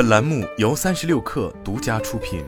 本栏目由三十六氪独家出品。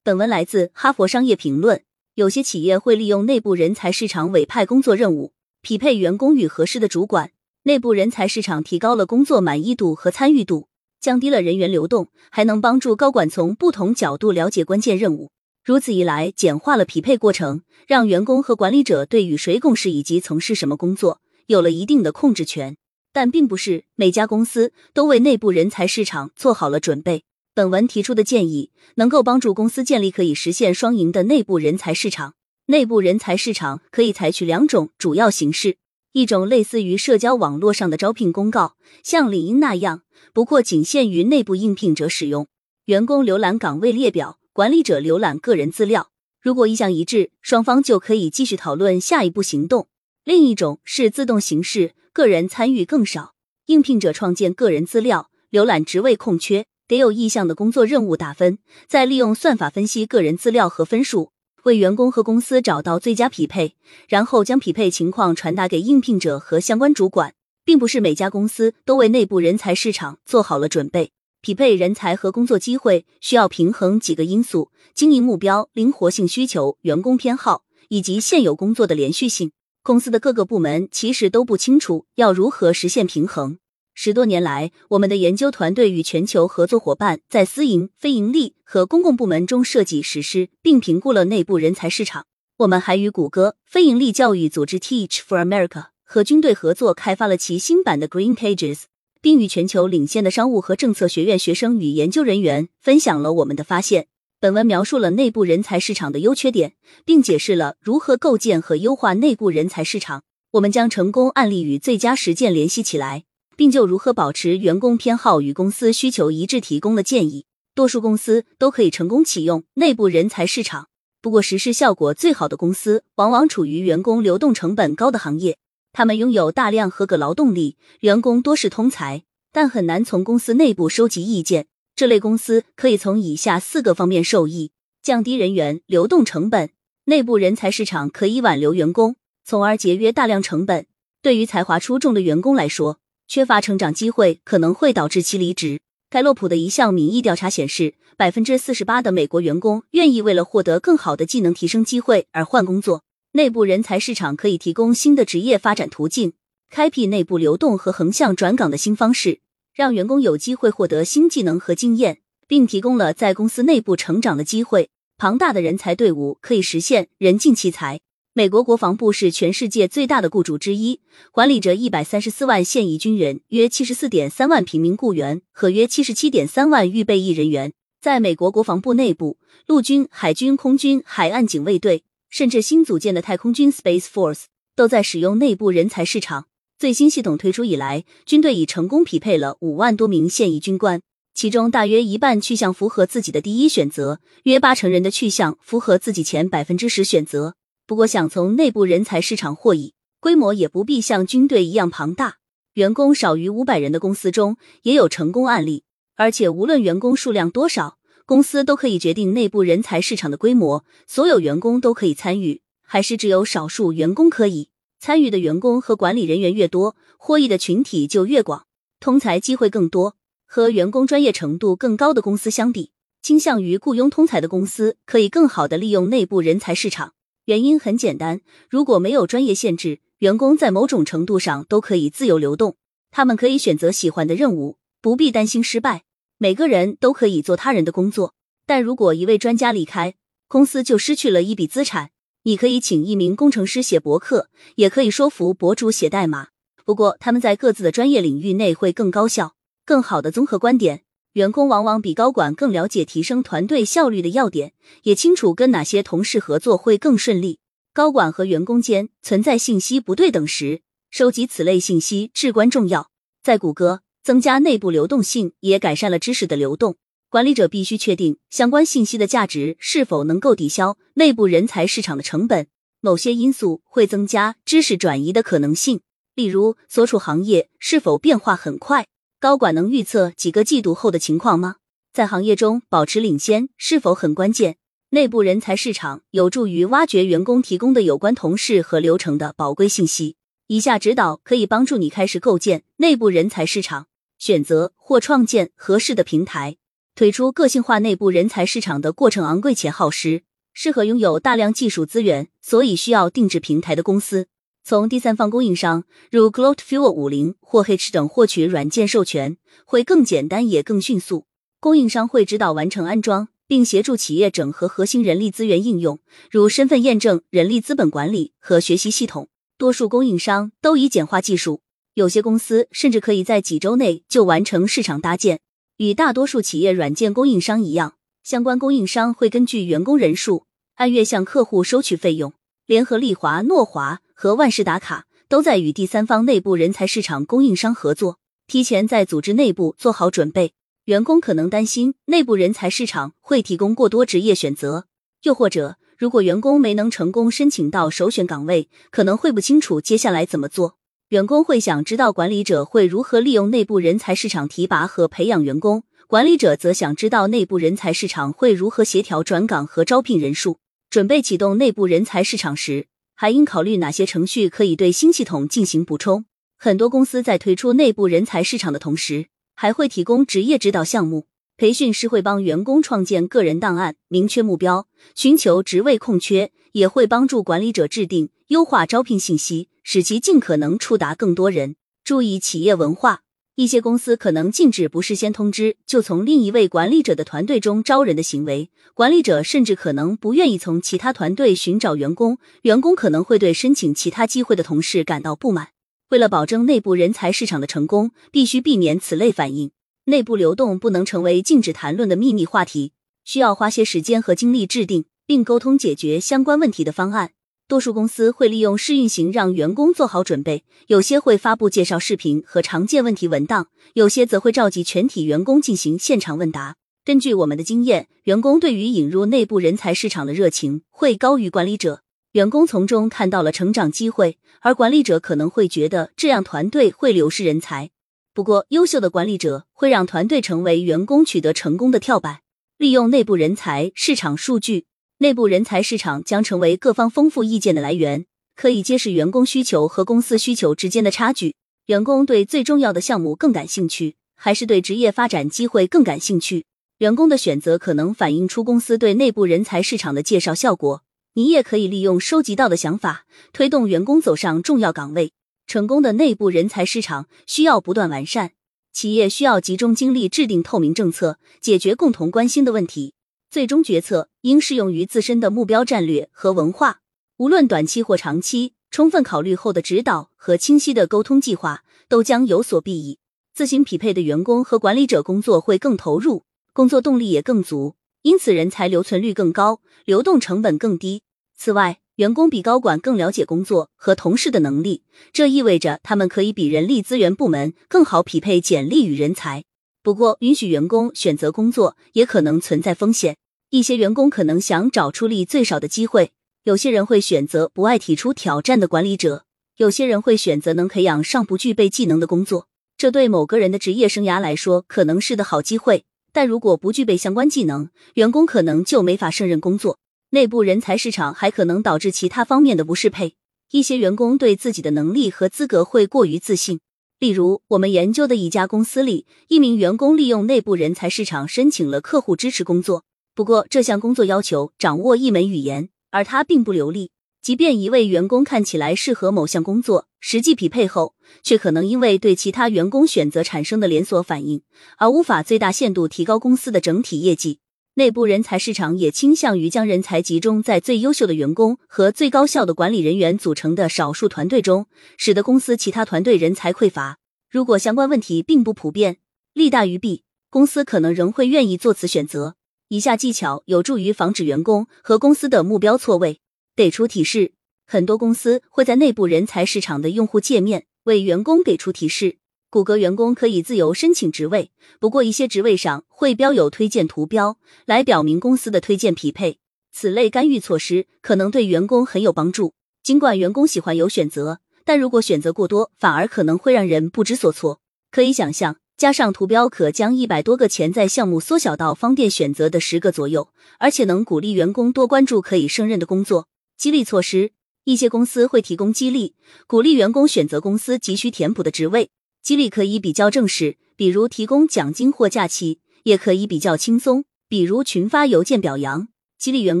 本文来自《哈佛商业评论》。有些企业会利用内部人才市场委派工作任务，匹配员工与合适的主管。内部人才市场提高了工作满意度和参与度，降低了人员流动，还能帮助高管从不同角度了解关键任务。如此一来，简化了匹配过程，让员工和管理者对与谁共事以及从事什么工作有了一定的控制权。但并不是每家公司都为内部人才市场做好了准备。本文提出的建议能够帮助公司建立可以实现双赢的内部人才市场。内部人才市场可以采取两种主要形式：一种类似于社交网络上的招聘公告，像领英那样，不过仅限于内部应聘者使用，员工浏览岗位列表。管理者浏览个人资料，如果意向一致，双方就可以继续讨论下一步行动。另一种是自动形式，个人参与更少，应聘者创建个人资料，浏览职位空缺，给有意向的工作任务打分，再利用算法分析个人资料和分数，为员工和公司找到最佳匹配，然后将匹配情况传达给应聘者和相关主管。并不是每家公司都为内部人才市场做好了准备。匹配人才和工作机会需要平衡几个因素：经营目标、灵活性需求、员工偏好以及现有工作的连续性。公司的各个部门其实都不清楚要如何实现平衡。十多年来，我们的研究团队与全球合作伙伴在私营、非盈利和公共部门中设计、实施并评估了内部人才市场。我们还与谷歌、非盈利教育组织 Teach for America 和军队合作，开发了其新版的 Green Pages。并与全球领先的商务和政策学院学生与研究人员分享了我们的发现。本文描述了内部人才市场的优缺点，并解释了如何构建和优化内部人才市场。我们将成功案例与最佳实践联系起来，并就如何保持员工偏好与公司需求一致提供了建议。多数公司都可以成功启用内部人才市场，不过实施效果最好的公司往往处于员工流动成本高的行业。他们拥有大量合格劳动力，员工多是通才，但很难从公司内部收集意见。这类公司可以从以下四个方面受益：降低人员流动成本，内部人才市场可以挽留员工，从而节约大量成本。对于才华出众的员工来说，缺乏成长机会可能会导致其离职。盖洛普的一项民意调查显示，百分之四十八的美国员工愿意为了获得更好的技能提升机会而换工作。内部人才市场可以提供新的职业发展途径，开辟内部流动和横向转岗的新方式，让员工有机会获得新技能和经验，并提供了在公司内部成长的机会。庞大的人才队伍可以实现人尽其才。美国国防部是全世界最大的雇主之一，管理着一百三十四万现役军人、约七十四点三万平民雇员和约七十七点三万预备役人员。在美国国防部内部，陆军、海军、空军、海岸警卫队。甚至新组建的太空军 Space Force 都在使用内部人才市场。最新系统推出以来，军队已成功匹配了五万多名现役军官，其中大约一半去向符合自己的第一选择，约八成人的去向符合自己前百分之十选择。不过，想从内部人才市场获益，规模也不必像军队一样庞大。员工少于五百人的公司中也有成功案例，而且无论员工数量多少。公司都可以决定内部人才市场的规模，所有员工都可以参与，还是只有少数员工可以参与的员工和管理人员越多，获益的群体就越广，通才机会更多。和员工专业程度更高的公司相比，倾向于雇佣通才的公司可以更好的利用内部人才市场。原因很简单，如果没有专业限制，员工在某种程度上都可以自由流动，他们可以选择喜欢的任务，不必担心失败。每个人都可以做他人的工作，但如果一位专家离开，公司就失去了一笔资产。你可以请一名工程师写博客，也可以说服博主写代码，不过他们在各自的专业领域内会更高效、更好的综合观点。员工往往比高管更了解提升团队效率的要点，也清楚跟哪些同事合作会更顺利。高管和员工间存在信息不对等时，收集此类信息至关重要。在谷歌。增加内部流动性，也改善了知识的流动。管理者必须确定相关信息的价值是否能够抵消内部人才市场的成本。某些因素会增加知识转移的可能性，例如所处行业是否变化很快。高管能预测几个季度后的情况吗？在行业中保持领先是否很关键？内部人才市场有助于挖掘员工提供的有关同事和流程的宝贵信息。以下指导可以帮助你开始构建内部人才市场，选择或创建合适的平台，推出个性化内部人才市场的过程昂贵且耗时，适合拥有大量技术资源，所以需要定制平台的公司。从第三方供应商如 g l o t Fuel 五零或 H 等获取软件授权，会更简单也更迅速。供应商会指导完成安装，并协助企业整合核心人力资源应用，如身份验证、人力资本管理和学习系统。多数供应商都已简化技术，有些公司甚至可以在几周内就完成市场搭建。与大多数企业软件供应商一样，相关供应商会根据员工人数按月向客户收取费用。联合利华、诺华和万事达卡都在与第三方内部人才市场供应商合作，提前在组织内部做好准备。员工可能担心内部人才市场会提供过多职业选择，又或者。如果员工没能成功申请到首选岗位，可能会不清楚接下来怎么做。员工会想知道管理者会如何利用内部人才市场提拔和培养员工，管理者则想知道内部人才市场会如何协调转岗和招聘人数。准备启动内部人才市场时，还应考虑哪些程序可以对新系统进行补充。很多公司在推出内部人才市场的同时，还会提供职业指导项目。培训师会帮员工创建个人档案，明确目标，寻求职位空缺，也会帮助管理者制定优化招聘信息，使其尽可能触达更多人。注意企业文化，一些公司可能禁止不事先通知就从另一位管理者的团队中招人的行为，管理者甚至可能不愿意从其他团队寻找员工，员工可能会对申请其他机会的同事感到不满。为了保证内部人才市场的成功，必须避免此类反应。内部流动不能成为禁止谈论的秘密话题，需要花些时间和精力制定并沟通解决相关问题的方案。多数公司会利用试运行让员工做好准备，有些会发布介绍视频和常见问题文档，有些则会召集全体员工进行现场问答。根据我们的经验，员工对于引入内部人才市场的热情会高于管理者，员工从中看到了成长机会，而管理者可能会觉得这样团队会流失人才。不过，优秀的管理者会让团队成为员工取得成功的跳板。利用内部人才市场数据，内部人才市场将成为各方丰富意见的来源，可以揭示员工需求和公司需求之间的差距。员工对最重要的项目更感兴趣，还是对职业发展机会更感兴趣？员工的选择可能反映出公司对内部人才市场的介绍效果。你也可以利用收集到的想法，推动员工走上重要岗位。成功的内部人才市场需要不断完善，企业需要集中精力制定透明政策，解决共同关心的问题。最终决策应适用于自身的目标战略和文化，无论短期或长期，充分考虑后的指导和清晰的沟通计划都将有所裨益。自行匹配的员工和管理者工作会更投入，工作动力也更足，因此人才留存率更高，流动成本更低。此外，员工比高管更了解工作和同事的能力，这意味着他们可以比人力资源部门更好匹配简历与人才。不过，允许员工选择工作也可能存在风险。一些员工可能想找出力最少的机会，有些人会选择不爱提出挑战的管理者，有些人会选择能培养尚不具备技能的工作。这对某个人的职业生涯来说可能是个好机会，但如果不具备相关技能，员工可能就没法胜任工作。内部人才市场还可能导致其他方面的不适配。一些员工对自己的能力和资格会过于自信。例如，我们研究的一家公司里，一名员工利用内部人才市场申请了客户支持工作。不过，这项工作要求掌握一门语言，而他并不流利。即便一位员工看起来适合某项工作，实际匹配后，却可能因为对其他员工选择产生的连锁反应，而无法最大限度提高公司的整体业绩。内部人才市场也倾向于将人才集中在最优秀的员工和最高效的管理人员组成的少数团队中，使得公司其他团队人才匮乏。如果相关问题并不普遍，利大于弊，公司可能仍会愿意做此选择。以下技巧有助于防止员工和公司的目标错位。给出提示：很多公司会在内部人才市场的用户界面为员工给出提示。谷歌员工可以自由申请职位，不过一些职位上会标有推荐图标，来表明公司的推荐匹配。此类干预措施可能对员工很有帮助。尽管员工喜欢有选择，但如果选择过多，反而可能会让人不知所措。可以想象，加上图标可将一百多个潜在项目缩小到方便选择的十个左右，而且能鼓励员工多关注可以胜任的工作。激励措施。一些公司会提供激励，鼓励员工选择公司急需填补的职位。激励可以比较正式，比如提供奖金或假期；也可以比较轻松，比如群发邮件表扬。激励员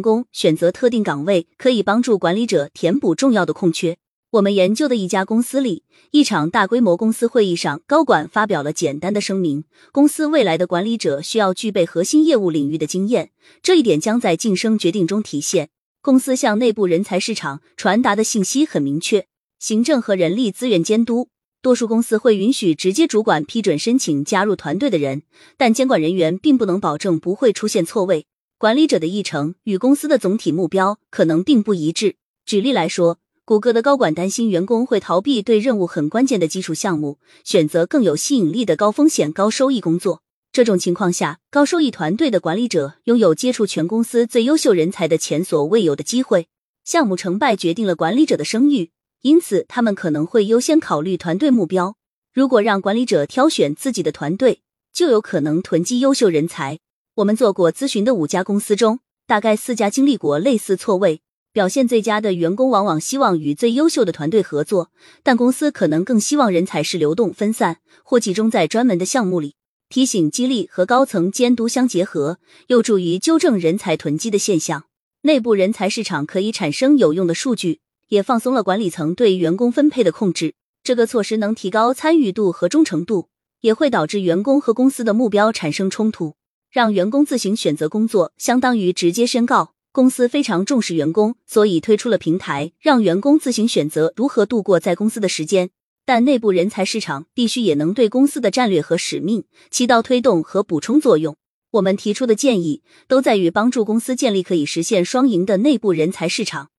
工选择特定岗位，可以帮助管理者填补重要的空缺。我们研究的一家公司里，一场大规模公司会议上，高管发表了简单的声明：公司未来的管理者需要具备核心业务领域的经验，这一点将在晋升决定中体现。公司向内部人才市场传达的信息很明确：行政和人力资源监督。多数公司会允许直接主管批准申请加入团队的人，但监管人员并不能保证不会出现错位。管理者的议程与公司的总体目标可能并不一致。举例来说。谷歌的高管担心员工会逃避对任务很关键的基础项目，选择更有吸引力的高风险高收益工作。这种情况下，高收益团队的管理者拥有接触全公司最优秀人才的前所未有的机会。项目成败决定了管理者的声誉，因此他们可能会优先考虑团队目标。如果让管理者挑选自己的团队，就有可能囤积优秀人才。我们做过咨询的五家公司中，大概四家经历过类似错位。表现最佳的员工往往希望与最优秀的团队合作，但公司可能更希望人才是流动分散或集中在专门的项目里。提醒、激励和高层监督相结合，有助于纠正人才囤积的现象。内部人才市场可以产生有用的数据，也放松了管理层对员工分配的控制。这个措施能提高参与度和忠诚度，也会导致员工和公司的目标产生冲突。让员工自行选择工作，相当于直接宣告。公司非常重视员工，所以推出了平台，让员工自行选择如何度过在公司的时间。但内部人才市场必须也能对公司的战略和使命起到推动和补充作用。我们提出的建议都在于帮助公司建立可以实现双赢的内部人才市场。